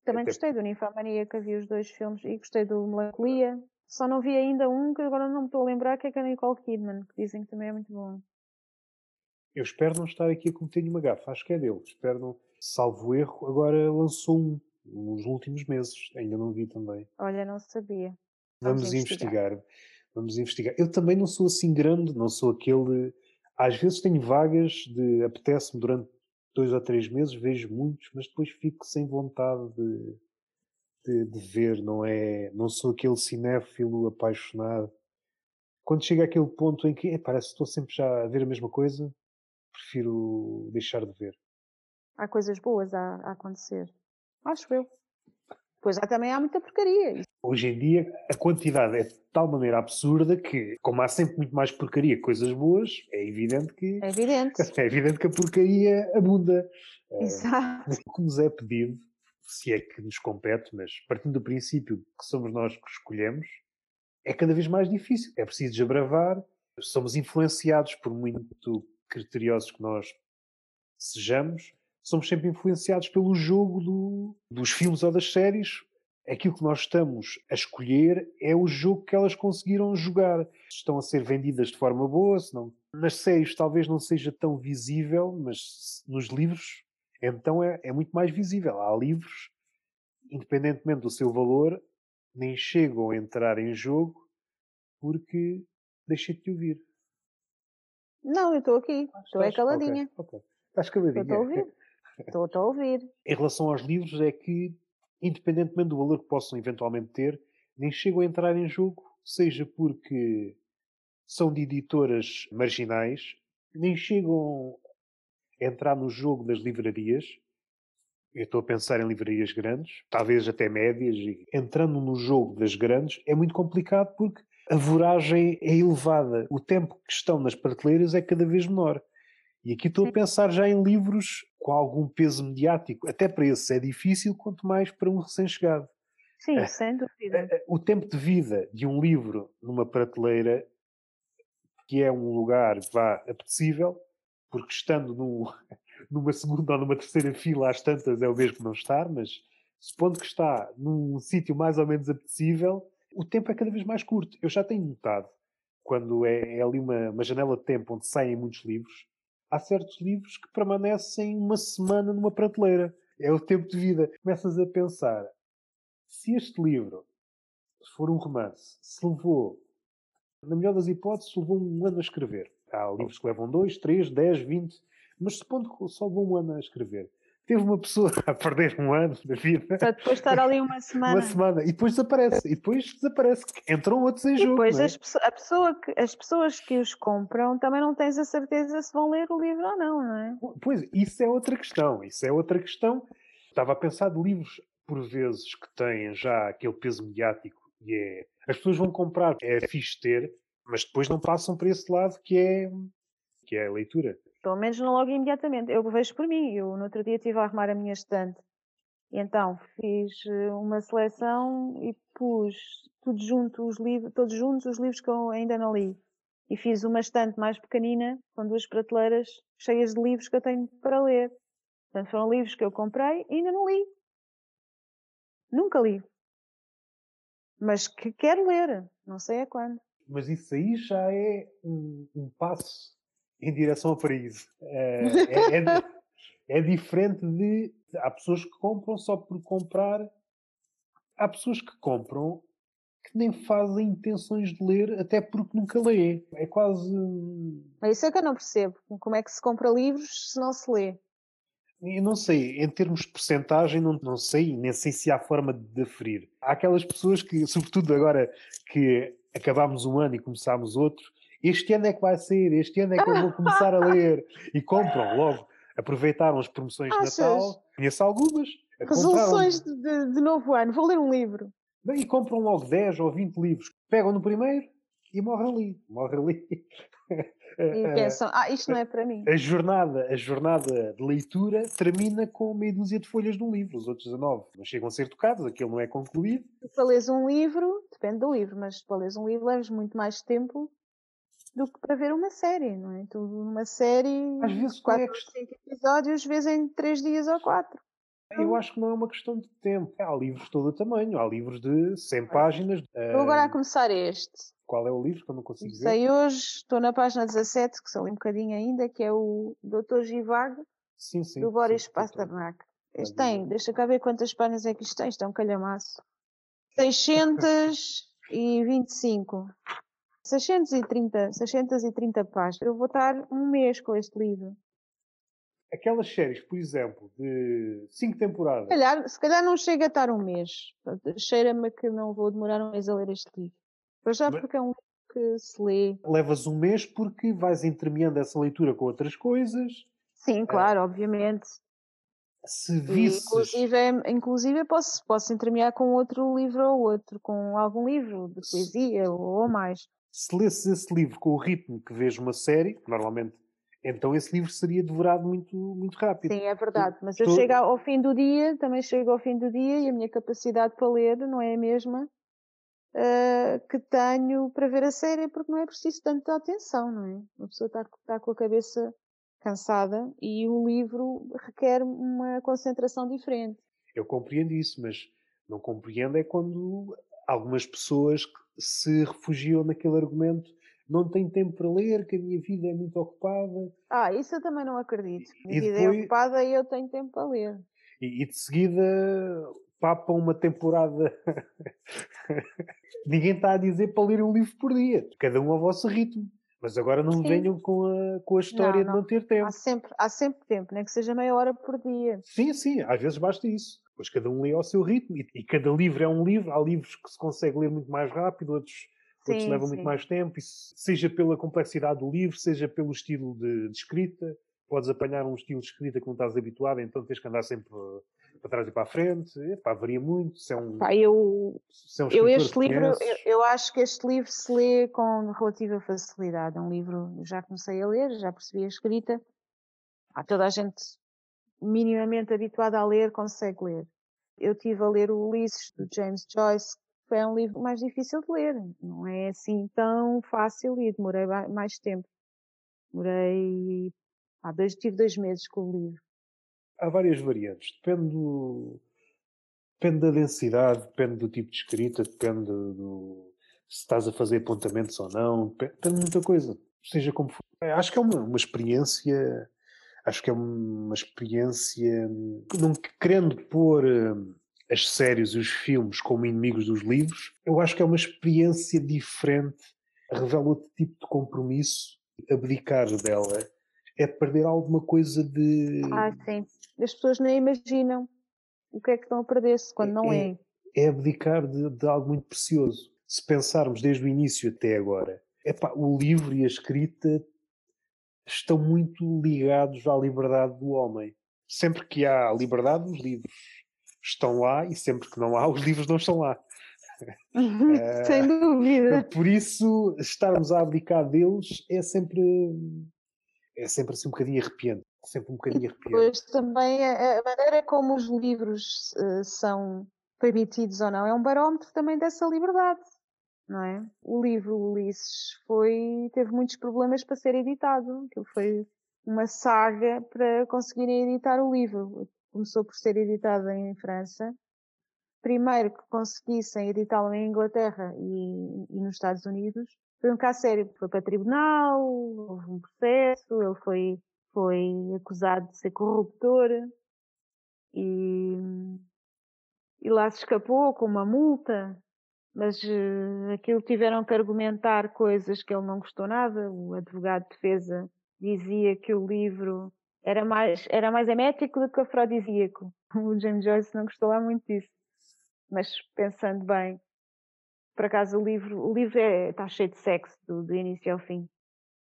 Também Até... gostei do Ninfomaníaca, vi os dois filmes e gostei do Melancolia. Só não vi ainda um que agora não me estou a lembrar, que é com a Nicole Kidman, que dizem que também é muito bom. Eu espero não estar aqui a cometer nenhuma gafa, acho que é dele. Espero não, salvo erro, agora lançou um nos últimos meses, ainda não vi também. Olha, não sabia. Vamos, Vamos investigar. investigar. Vamos investigar. Eu também não sou assim grande, não sou aquele. Às vezes tenho vagas de apetece-me durante dois ou três meses, vejo muitos, mas depois fico sem vontade de, de, de ver, não é? Não sou aquele cinéfilo apaixonado. Quando chega aquele ponto em que é, parece que estou sempre já a ver a mesma coisa, prefiro deixar de ver. Há coisas boas a, a acontecer. Acho eu. Pois já também há muita porcaria. Hoje em dia a quantidade é de tal maneira absurda que, como há sempre muito mais porcaria que coisas boas, é evidente que. É evidente. É evidente que a porcaria abunda. Exato. O que nos é pedido, se é que nos compete, mas partindo do princípio que somos nós que escolhemos, é cada vez mais difícil. É preciso desbravar, somos influenciados por muito criteriosos que nós sejamos, somos sempre influenciados pelo jogo do, dos filmes ou das séries. Aquilo que nós estamos a escolher é o jogo que elas conseguiram jogar. Estão a ser vendidas de forma boa, senão nas séries talvez não seja tão visível, mas nos livros então é, é muito mais visível. Há livros, independentemente do seu valor, nem chegam a entrar em jogo porque deixei de te ouvir. Não, eu estou aqui. Estou é caladinha. Okay, okay. Estás caladinha. Estou a ouvir. Estou a ouvir. Em relação aos livros, é que, independentemente do valor que possam eventualmente ter, nem chegam a entrar em jogo, seja porque são de editoras marginais, nem chegam a entrar no jogo das livrarias. Eu estou a pensar em livrarias grandes, talvez até médias, e entrando no jogo das grandes é muito complicado porque a voragem é elevada. O tempo que estão nas prateleiras é cada vez menor. E aqui estou a pensar já em livros com algum peso mediático. Até para esse é difícil, quanto mais para um recém-chegado. Sim, é, sem dúvida. É, é, o tempo de vida de um livro numa prateleira, que é um lugar, vá, apetecível, porque estando num, numa segunda ou numa terceira fila às tantas é o mesmo que não estar, mas supondo que está num sítio mais ou menos apetecível, o tempo é cada vez mais curto. Eu já tenho notado, quando é, é ali uma, uma janela de tempo onde saem muitos livros, há certos livros que permanecem uma semana numa prateleira. É o tempo de vida. Começas a pensar, se este livro se for um romance, se levou, na melhor das hipóteses, levou um ano a escrever. Há livros que levam dois, três, dez, vinte, mas supondo que só levou um ano a escrever teve uma pessoa a perder um ano da vida. Para depois estar ali uma semana. uma semana. E depois desaparece. E depois desaparece. Entram outros em e jogo. Depois é? as, a pessoa que, as pessoas que os compram também não tens a certeza se vão ler o livro ou não, não é? Pois, isso é outra questão. Isso é outra questão. Estava a pensar de livros, por vezes, que têm já aquele peso mediático e é. As pessoas vão comprar, é fixe ter, mas depois não passam para esse lado que é, que é a leitura. Pelo menos não logo imediatamente. Eu vejo por mim. Eu no outro dia estive a arrumar a minha estante. E então fiz eh, uma seleção e pus tudo junto, os livros, todos juntos os livros que eu ainda não li. E fiz uma estante mais pequenina, com duas prateleiras cheias de livros que eu tenho para ler. Portanto, foram livros que eu comprei e ainda não li. Nunca li. Mas que quero ler. Não sei a quando. Mas isso aí já é um, um passo em direção ao paraíso. É, é, é, é, diferente de. Há pessoas que compram só por comprar. Há pessoas que compram que nem fazem intenções de ler, até porque nunca leem. É quase. Mas isso é que eu não percebo. Como é que se compra livros se não se lê? Eu não sei, em termos de porcentagem, não, não sei, nem sei se há forma de deferir. Há aquelas pessoas que, sobretudo agora que acabámos um ano e começámos outro, este ano é que vai sair, este ano é que eu vou começar a ler. E compram logo. Aproveitaram as promoções Achas? de Natal. Conheço algumas. Resoluções de, de, novo ano. Vou ler um livro. Bem, e compram logo 10 ou 20 livros. Pegam no primeiro e morrem ali. Morrem ali. E pensam, ah, isto não é para mim. A jornada, a jornada de leitura termina com meia dúzia de folhas de um livro, os outros 19 não chegam a ser tocados, aquilo não é concluído. Para leres um livro, depende do livro, mas para leres um livro leves muito mais tempo do que para ver uma série, não é? Tu, uma série, às vezes, quatro ou cinco episódios, vezes em três dias ou quatro. Eu acho que não é uma questão de tempo. Há livros de todo o tamanho. Há livros de 100 páginas. Vou agora a começar este. Qual é o livro que eu não consigo ver? Sei hoje, estou na página 17, que sou um bocadinho ainda, que é o Dr. Givago, sim, sim, do Boris Pasternak. Este tem, deixa cá ver quantas páginas é que isto tem, isto é um calhamaço. 625. 630, 630 páginas. Eu vou estar um mês com este livro. Aquelas séries, por exemplo, de 5 temporadas. Se calhar, se calhar não chega a estar um mês. Cheira-me que não vou demorar um mês a ler este livro. Para já porque é um livro que se lê. Levas um mês porque vais intermeando essa leitura com outras coisas. Sim, claro, é. obviamente. Se visses... inclusive, inclusive posso, posso intermear com outro livro ou outro, com algum livro de poesia ou, ou mais. Se lesses esse livro com o ritmo que vês uma série, normalmente então esse livro seria devorado muito, muito rápido. Sim, é verdade. Mas eu chego ao fim do dia, também chego ao fim do dia e a minha capacidade para ler não é a mesma uh, que tenho para ver a série, porque não é preciso tanta atenção, não é? Uma pessoa está, está com a cabeça cansada e o livro requer uma concentração diferente. Eu compreendo isso, mas não compreendo é quando algumas pessoas se refugiam naquele argumento não tenho tempo para ler, que a minha vida é muito ocupada. Ah, isso eu também não acredito. A minha vida é ocupada e eu tenho tempo para ler. E, e de seguida papam uma temporada. Ninguém está a dizer para ler um livro por dia. Cada um ao vosso ritmo. Mas agora não Sim. venham com a, com a história não, não. de não ter tempo. Há sempre, há sempre tempo, nem que seja meia hora por dia. Sim, sim, às vezes basta isso. Pois cada um lê ao seu ritmo e, e cada livro é um livro. Há livros que se consegue ler muito mais rápido, outros, sim, outros levam sim. muito mais tempo. seja pela complexidade do livro, seja pelo estilo de, de escrita. Podes apanhar um estilo de escrita que não estás habituado, então tens que andar sempre para trás e para a frente, epá, varia muito. Se é um, Pá, eu, é um eu este livro, eu, eu, acho que este livro se lê com relativa facilidade. É um livro, já comecei a ler, já percebi a escrita. Há toda a gente minimamente habituada a ler, consegue ler. Eu tive a ler o Ulisses, do James Joyce, que é um livro mais difícil de ler. Não é assim tão fácil e demorei mais tempo. Demorei, ah, dois, tive dois meses com o livro há várias variantes. Depende do, depende da densidade, depende do tipo de escrita, depende do, se estás a fazer apontamentos ou não, depende, depende de muita coisa. Seja como for. É, acho que é uma, uma experiência, acho que é uma experiência, não querendo pôr hum, as séries e os filmes como inimigos dos livros, eu acho que é uma experiência diferente, revela outro tipo de compromisso, abdicar dela é perder alguma coisa de. Ah, sim. As pessoas nem imaginam o que é que estão a perder-se quando não é. É, é abdicar de, de, algo muito precioso. Se pensarmos desde o início até agora, epá, o livro e a escrita estão muito ligados à liberdade do homem. Sempre que há liberdade, os livros estão lá e sempre que não há, os livros não estão lá. Sem dúvida. Por isso, estarmos a abdicar deles é sempre é sempre assim um bocadinho arrepiante. Sempre um bocadinho arrepiante. Pois também a, maneira como os livros uh, são permitidos ou não é um barómetro também dessa liberdade, não é? O livro Ulisses foi, teve muitos problemas para ser editado. Aquilo foi uma saga para conseguirem editar o livro. Começou por ser editado em França. Primeiro que conseguissem editá-lo em Inglaterra e, e nos Estados Unidos, foi um caso sério. Foi para tribunal, houve um processo, ele foi, foi acusado de ser corruptor e, e lá se escapou com uma multa, mas uh, aquilo tiveram que argumentar coisas que ele não gostou nada. O advogado de defesa dizia que o livro era mais, era mais emético do que afrodisíaco. O James Joyce não gostou lá muito disso. Mas pensando bem, por acaso o livro, o livro é, está cheio de sexo do, do início ao fim.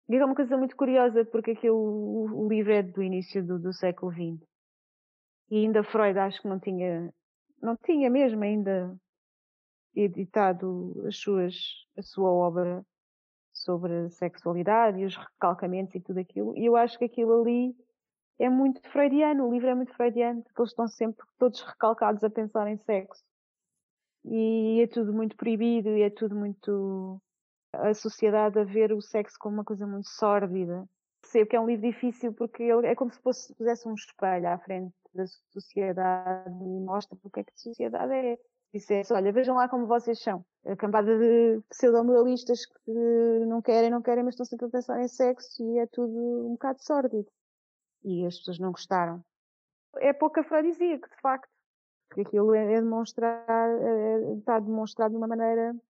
E é uma coisa muito curiosa porque aquilo, o, o livro é do início do, do século XX. E ainda Freud acho que não tinha, não tinha mesmo ainda editado as suas, a sua obra sobre a sexualidade e os recalcamentos e tudo aquilo. E eu acho que aquilo ali é muito freudiano, o livro é muito freudiano, porque eles estão sempre todos recalcados a pensar em sexo e é tudo muito proibido e é tudo muito a sociedade a ver o sexo como uma coisa muito sórdida. percebo que é um livro difícil porque ele é como se fosse, pusesse um espelho à frente da sociedade e mostra o que é que a sociedade é. Dissesse, olha, vejam lá como vocês são. A cambada de pseudo-moralistas que não querem, não querem, mas estão sempre a pensar em sexo e é tudo um bocado sórdido. E as pessoas não gostaram. É pouco afrodisíaco, de facto. Porque aquilo é, demonstrar, é, está demonstrado de uma maneira um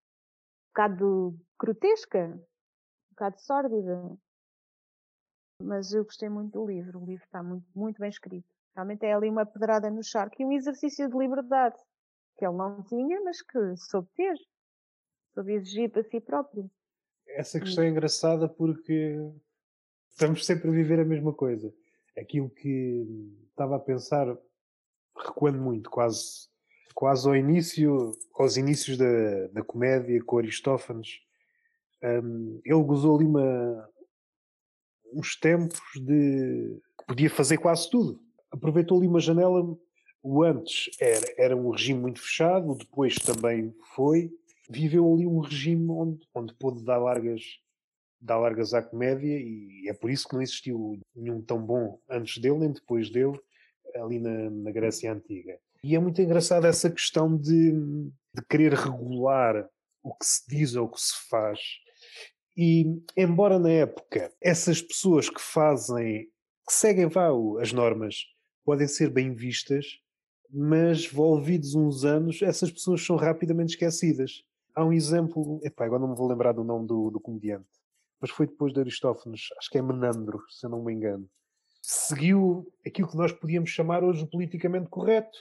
bocado grotesca, um bocado sórdida. Mas eu gostei muito do livro. O livro está muito, muito bem escrito. Realmente é ali uma pedrada no charco e um exercício de liberdade que ele não tinha, mas que soube ter. Soube exigir para si próprio. Essa questão é engraçada porque estamos sempre a viver a mesma coisa. Aquilo que estava a pensar, recuando muito, quase, quase ao início, aos inícios da, da comédia com Aristófanes, um, ele gozou ali uma, uns tempos de que podia fazer quase tudo. Aproveitou ali uma janela. O antes era, era um regime muito fechado, o depois também foi. Viveu ali um regime onde, onde pôde dar largas, dar largas à comédia e é por isso que não existiu nenhum tão bom antes dele nem depois dele ali na, na Grécia Antiga. E é muito engraçada essa questão de, de querer regular o que se diz ou o que se faz. E, embora na época essas pessoas que fazem, que seguem vá, as normas, podem ser bem vistas, mas volvidos uns anos, essas pessoas são rapidamente esquecidas. Há um exemplo, epá, agora não me vou lembrar do nome do, do comediante, mas foi depois de Aristófanes, acho que é Menandro, se eu não me engano. Seguiu aquilo que nós podíamos chamar hoje politicamente correto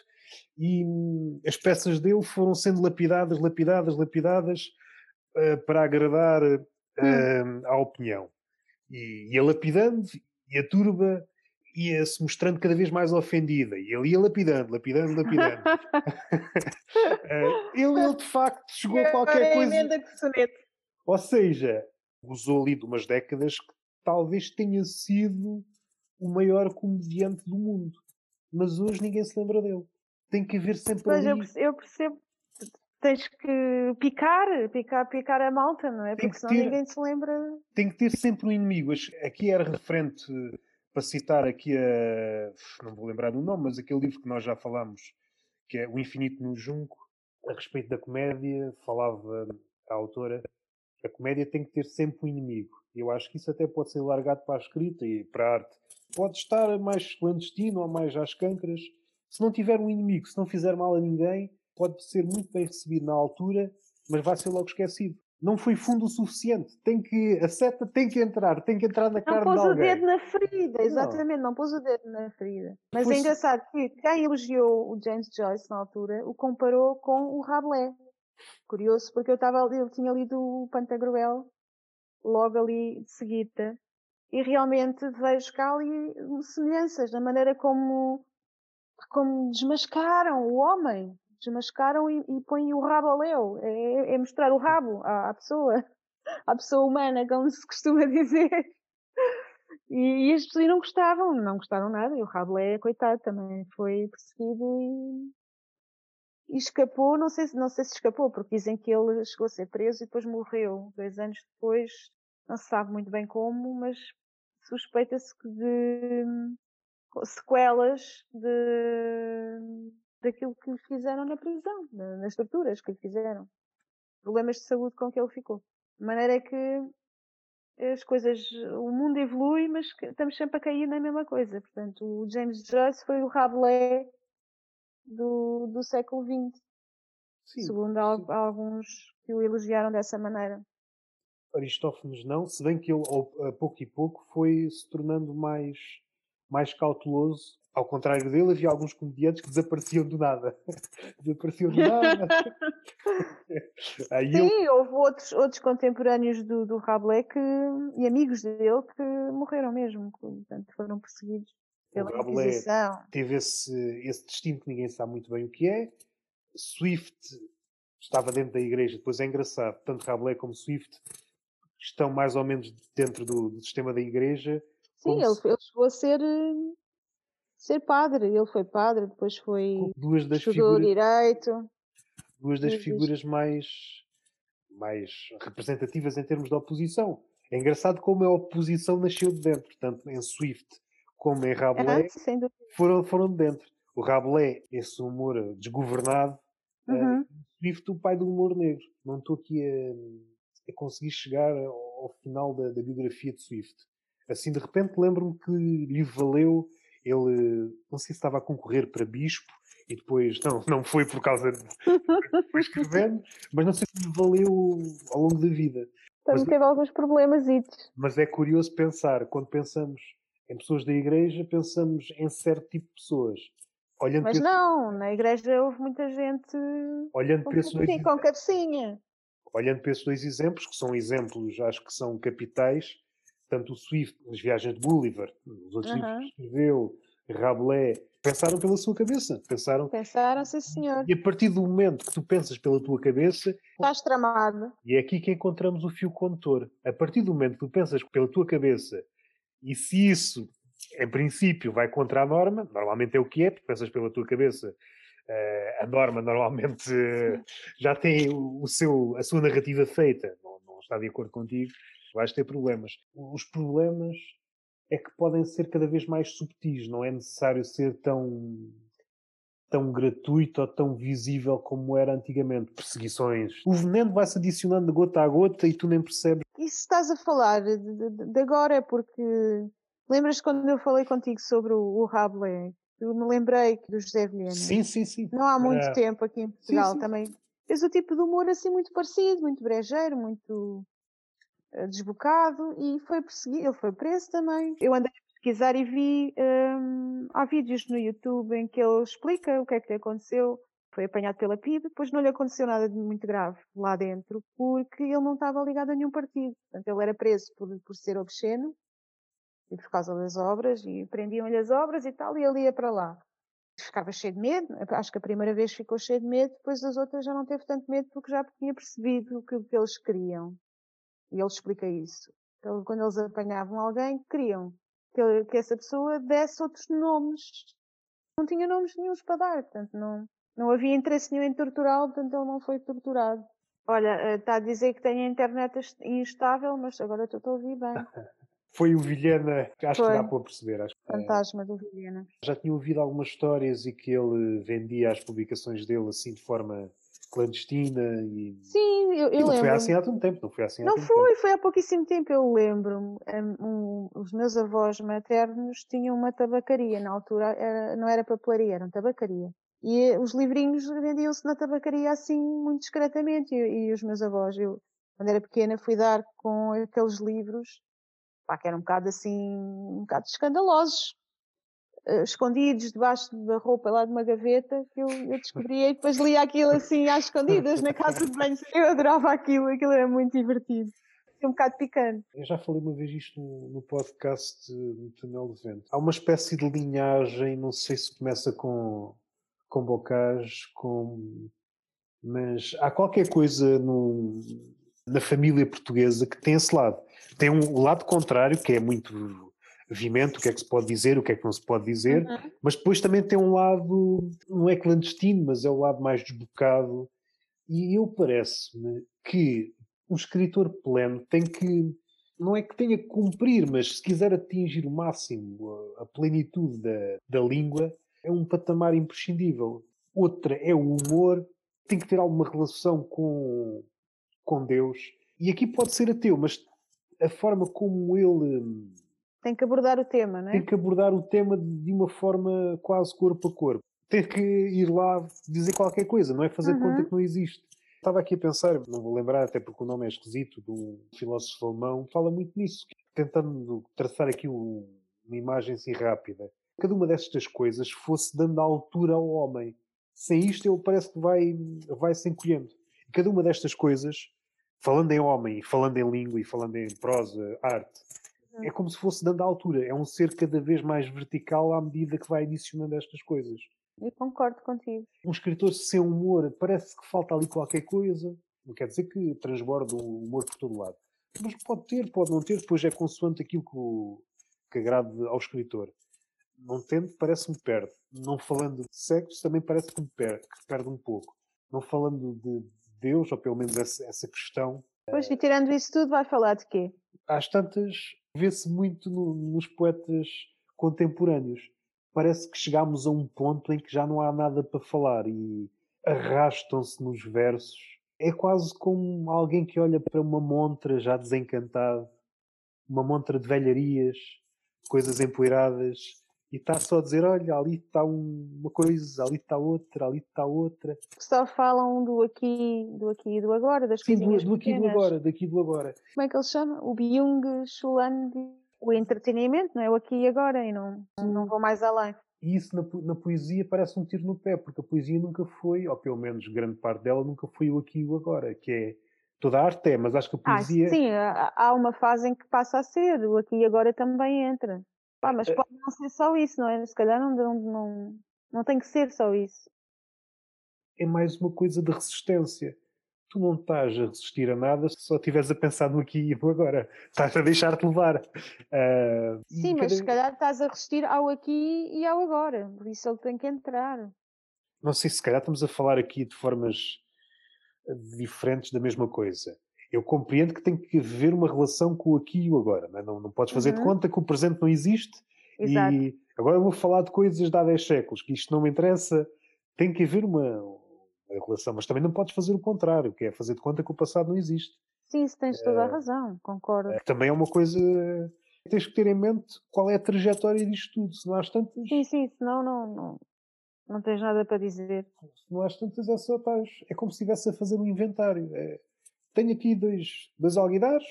e hum, as peças dele foram sendo lapidadas, lapidadas, lapidadas uh, para agradar uh, à opinião. E ia lapidando, e a turba ia-se mostrando cada vez mais ofendida. E ele ia lapidando, lapidando, lapidando. uh, ele, ele, de facto, chegou a qualquer é coisa. Ou seja, usou ali de umas décadas que talvez tenha sido o maior comediante do mundo. Mas hoje ninguém se lembra dele. Tem que haver sempre Mas ali... eu percebo, tens que picar, picar, picar a malta, não é? Tem Porque senão ter, ninguém se lembra. Tem que ter sempre um inimigo. Aqui era referente, para citar aqui a. Não vou lembrar do nome, mas aquele livro que nós já falámos, que é O Infinito no Junco, a respeito da comédia, falava a autora. A comédia tem que ter sempre um inimigo. Eu acho que isso até pode ser largado para a escrita e para a arte. Pode estar mais clandestino ou mais às cancras. Se não tiver um inimigo, se não fizer mal a ninguém, pode ser muito bem recebido na altura, mas vai ser logo esquecido. Não foi fundo o suficiente. Tem que, a seta tem que entrar, tem que entrar na não carne. Não pôs o dedo na ferida, exatamente, não, não pôs o dedo na ferida. Mas é engraçado que quem elogiou o James Joyce na altura o comparou com o Rabelais. Curioso, porque eu, estava, eu tinha lido o Pantagruel logo ali de seguida e realmente vejo cá ali semelhanças na maneira como, como desmascaram o homem desmascaram e, e põem o rabo ao leu. É, é, mostrar o rabo à, à, pessoa, à pessoa humana, como se costuma dizer. E, e as pessoas não gostavam, não gostaram nada. E o Rabelais, coitado, também foi perseguido e, e escapou. Não sei, não sei se escapou, porque dizem que ele chegou a ser preso e depois morreu. Dois anos depois, não se sabe muito bem como, mas suspeita-se que de sequelas de daquilo que lhe fizeram na prisão, nas torturas que lhe fizeram. Problemas de saúde com que ele ficou. De maneira que as coisas, o mundo evolui, mas estamos sempre a cair na mesma coisa. Portanto, o James Joyce foi o Rabelais do, do século XX. Sim, segundo sim. alguns que o elogiaram dessa maneira. Aristófanes não, se bem que ele, a pouco e pouco, foi se tornando mais, mais cauteloso ao contrário dele, havia alguns comediantes que desapareciam do nada. desapareciam do nada. Aí Sim, eu... houve outros, outros contemporâneos do, do Rabelais que, e amigos dele que morreram mesmo, portanto foram perseguidos pela Inquisição. Teve esse, esse destino que ninguém sabe muito bem o que é. Swift estava dentro da igreja, depois é engraçado, tanto Rabelais como Swift estão mais ou menos dentro do, do sistema da igreja. Sim, ele, se... ele chegou a ser eh, ser padre. Ele foi padre, depois foi duas das figuras, direito. Duas das figuras mais, mais representativas em termos de oposição. É engraçado como a oposição nasceu de dentro, tanto em Swift como em Rabelais, ah, foram, foram de dentro. O Rabelais, esse humor desgovernado, eh, uhum. uh, Swift, o pai do humor negro. Não estou aqui a, a, conseguir chegar ao, ao final da, da, biografia de Swift. Assim, de repente, lembro-me que lhe valeu, ele, não sei se estava a concorrer para bispo, e depois, não, não foi por causa de. Foi escrevendo, mas não sei se valeu ao longo da vida. Também teve alguns problemas. Mas é curioso pensar, quando pensamos em pessoas da igreja, pensamos em certo tipo de pessoas. Olhando mas não, na igreja houve muita gente olhando esses dois... com cabecinha. Olhando para esses dois exemplos, que são exemplos, acho que são capitais, tanto o Swift, as viagens de Gulliver, os outros livros que escreveu, Rabelais, pensaram pela sua cabeça. Pensaram. Pensaram, sim, senhor. E a partir do momento que tu pensas pela tua cabeça. Estás tramado. E é aqui que encontramos o fio condutor. A partir do momento que tu pensas pela tua cabeça, e se isso, em princípio, vai contra a norma, normalmente é o que é, porque pensas pela tua cabeça. Uh, a norma normalmente uh, já tem o, o, seu, a sua narrativa feita, não, não está de acordo contigo, vais ter problemas. Os problemas é que podem ser cada vez mais subtis, não é necessário ser tão tão gratuito ou tão visível como era antigamente. Perseguições. O veneno vai-se adicionando de gota a gota e tu nem percebes. Isso estás a falar de, de, de agora é porque lembras quando eu falei contigo sobre o, o Rabelais? Eu me lembrei do José Vilhena. Sim, sim, sim. Não há muito é... tempo aqui em Portugal sim, sim. também. Tens o tipo de humor assim muito parecido, muito brejeiro, muito desbocado e foi perseguido, ele foi preso também. Eu andei a pesquisar e vi, um, há vídeos no YouTube em que ele explica o que é que lhe aconteceu. Foi apanhado pela PIB, depois não lhe aconteceu nada de muito grave lá dentro, porque ele não estava ligado a nenhum partido. Portanto, ele era preso por, por ser obsceno e por causa das obras, e prendiam-lhe as obras e tal, e ele ia para lá. Ficava cheio de medo, acho que a primeira vez ficou cheio de medo, depois das outras já não teve tanto medo porque já tinha percebido o que, o que eles queriam. E ele explica isso. Então, quando eles apanhavam alguém, queriam que, que essa pessoa desse outros nomes. Não tinha nomes nenhums para dar, portanto, não, não havia interesse nenhum em torturá-lo, portanto, ele não foi torturado. Olha, está eh, a dizer que tem a internet instável, mas agora estou a ouvir bem. Foi o Vilhena, acho foi. que dá para perceber. Acho Fantasma é... do Vilhena. Já tinha ouvido algumas histórias e que ele vendia as publicações dele assim de forma clandestina e. Sim, eu, eu não lembro. foi assim há tanto tempo, não foi assim há Não foi, tempo. foi há pouquíssimo tempo, eu lembro-me. Um, os meus avós maternos tinham uma tabacaria, na altura era, não era papelaria, era uma tabacaria. E os livrinhos vendiam-se na tabacaria assim, muito discretamente. E, e, os meus avós, eu, quando era pequena, fui dar com aqueles livros, pá, que eram um bocado assim, um bocado escandalosos escondidos debaixo da roupa lá de uma gaveta que eu, eu descobri e depois lia aquilo assim às escondidas na casa de banho. Eu adorava aquilo, aquilo era muito divertido. Um bocado picante. Eu já falei uma vez isto no, podcast no Tunel de Vento. Há uma espécie de linhagem, não sei se começa com, com Bocage, com... mas há qualquer coisa no, na família portuguesa que tem esse lado. Tem um lado contrário, que é muito vimento, o que é que se pode dizer, o que é que não se pode dizer, uhum. mas depois também tem um lado, não é clandestino, mas é o lado mais desbocado. E eu parece-me que um escritor pleno tem que, não é que tenha que cumprir, mas se quiser atingir o máximo, a plenitude da, da língua, é um patamar imprescindível. Outra é o humor, tem que ter alguma relação com, com Deus. E aqui pode ser ateu, mas a forma como ele tem que abordar o tema, não é? Tem que abordar o tema de uma forma quase corpo a corpo. Tem que ir lá dizer qualquer coisa, não é fazer uhum. conta que não existe. Estava aqui a pensar, não vou lembrar, até porque o nome é esquisito, de um filósofo alemão, fala muito nisso, tentando traçar aqui uma imagem assim rápida. Cada uma destas coisas fosse dando altura ao homem. Sem isto, ele parece que vai, vai se encolhendo. E cada uma destas coisas, falando em homem, falando em língua e falando em prosa, arte, é como se fosse dando a altura. É um ser cada vez mais vertical à medida que vai adicionando estas coisas. Eu concordo contigo. Um escritor sem humor parece que falta ali qualquer coisa. Não quer dizer que transborde o humor por todo lado. Mas pode ter, pode não ter, depois é consoante aquilo que, o, que agrade ao escritor. Não tendo, parece-me perde. Não falando de sexo, também parece que me perde, que perde um pouco. Não falando de Deus, ou pelo menos essa, essa questão. Pois, e tirando isso tudo, vai falar de quê? às tantas, vê-se muito no, nos poetas contemporâneos. Parece que chegámos a um ponto em que já não há nada para falar e arrastam-se nos versos. É quase como alguém que olha para uma montra já desencantado, uma montra de velharias, coisas empoeiradas, e está só a dizer: olha, ali está uma coisa, ali está outra, ali está outra. Só falam do aqui, do aqui e do agora, das Sim, do, do aqui e do agora, daqui do agora. Como é que ele chama? O Byung Chul o entretenimento, não é? O aqui e agora, e não, não vou mais além. E isso na, na, poesia parece um tiro no pé, porque a poesia nunca foi, ou pelo menos grande parte dela, nunca foi o aqui e o agora, que é. Toda a arte é, mas acho que a ah, poesia. Ah, sim, há uma fase em que passa a ser, o aqui e agora também entra. Pá, mas eh, pode não ser só isso, não é? Se calhar não, não, não, não tem que ser só isso. É mais uma coisa de resistência. Tu não estás a resistir a nada se só estiveres a pensar no aqui e no agora. Estás a deixar-te levar. Uh, Sim, mas cada... se calhar estás a resistir ao aqui e ao agora. Por isso ele tem que entrar. Não sei, se calhar estamos a falar aqui de formas diferentes da mesma coisa eu compreendo que tem que haver uma relação com o aqui e o agora. Não, é? não, não podes fazer uhum. de conta que o presente não existe Exato. e agora eu vou falar de coisas de há 10 séculos, que isto não me interessa. Tem que haver uma, uma, relação, mas também não podes fazer o contrário, que é fazer de conta que o passado não existe. Sim, isso tens toda a eh, razão, concordo. É, também é uma coisa. Tens que ter em mente qual é a trajetória disto tudo, se não há tantas. Sim, sim, senão não, não, não tens nada para dizer. Se não há tantas, é só estás. É como se estivesse a fazer um inventário. É, tenho aqui dois, dois alguidares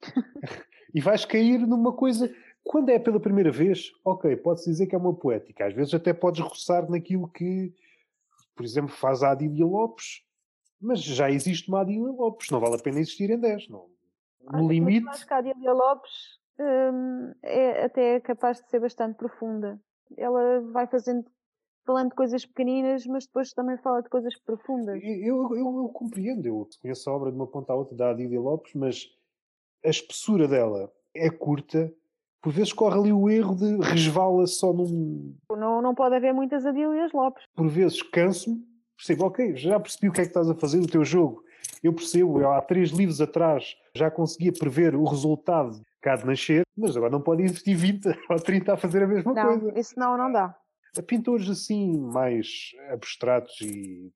e vais cair numa coisa. Quando é pela primeira vez, ok, pode-se dizer que é uma poética. Às vezes até podes roçar naquilo que, por exemplo, faz a Adília Lopes, mas já existe uma Adília Lopes, não vale a pena existir em 10. Não. No limite. Acho que a Adília Lopes hum, é até capaz de ser bastante profunda. Ela vai fazendo falando de coisas pequeninas, mas depois também fala de coisas profundas. Eu, eu, eu compreendo, eu conheço a obra de uma ponta à outra da Adília Lopes, mas a espessura dela é curta, por vezes corre ali o erro de resvala só num. Não, não pode haver muitas Adílias Lopes. Por vezes canso-me, percebo, ok, já percebi o que é que estás a fazer do teu jogo. Eu percebo, eu, há três livros atrás já conseguia prever o resultado cá de nascer, mas agora não pode investir 20 ou 30 a fazer a mesma não, coisa. Isso não, não dá a pintores assim mais abstratos e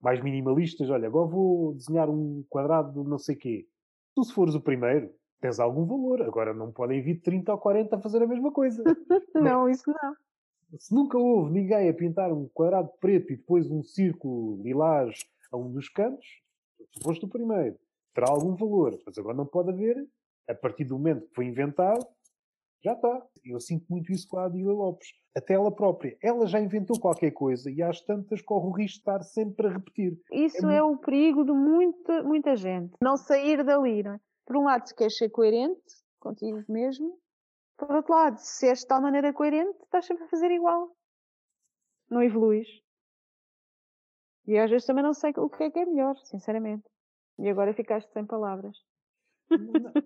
mais minimalistas, olha, agora vou desenhar um quadrado de não sei quê. Tu se fores o primeiro, tens algum valor. Agora não podem vir 30 ou 40 a fazer a mesma coisa. não, isso não. Se nunca houve ninguém a pintar um quadrado preto e depois um círculo lilás a um dos cantos, tu foste o primeiro. Terá algum valor. Mas agora não pode haver, a partir do momento que foi inventado, já está. Eu sinto muito isso com a Adila Lopes. Até ela própria. Ela já inventou qualquer coisa e às tantas corre o risco de estar sempre a repetir. Isso é, é o perigo de muita, muita gente. Não sair dali, não é? Por um lado, se queres ser coerente contigo mesmo. Por outro lado, se és de tal maneira coerente, estás sempre a fazer igual. Não evoluís. E às vezes também não sei o que é que é melhor, sinceramente. E agora ficaste sem palavras.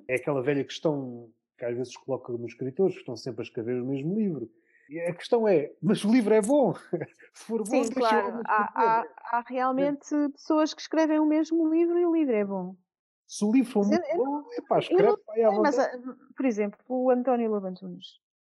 É aquela velha questão que às vezes coloca nos escritores que estão sempre a escrever o mesmo livro. E a questão é, mas o livro é bom? Se for bom, Sim, claro. Há, há, há, realmente é. pessoas que escrevem o mesmo livro e o livro é bom. Se o livro for muito bom, epá, escreve, não, é, mas, Por exemplo, o António Lobantunes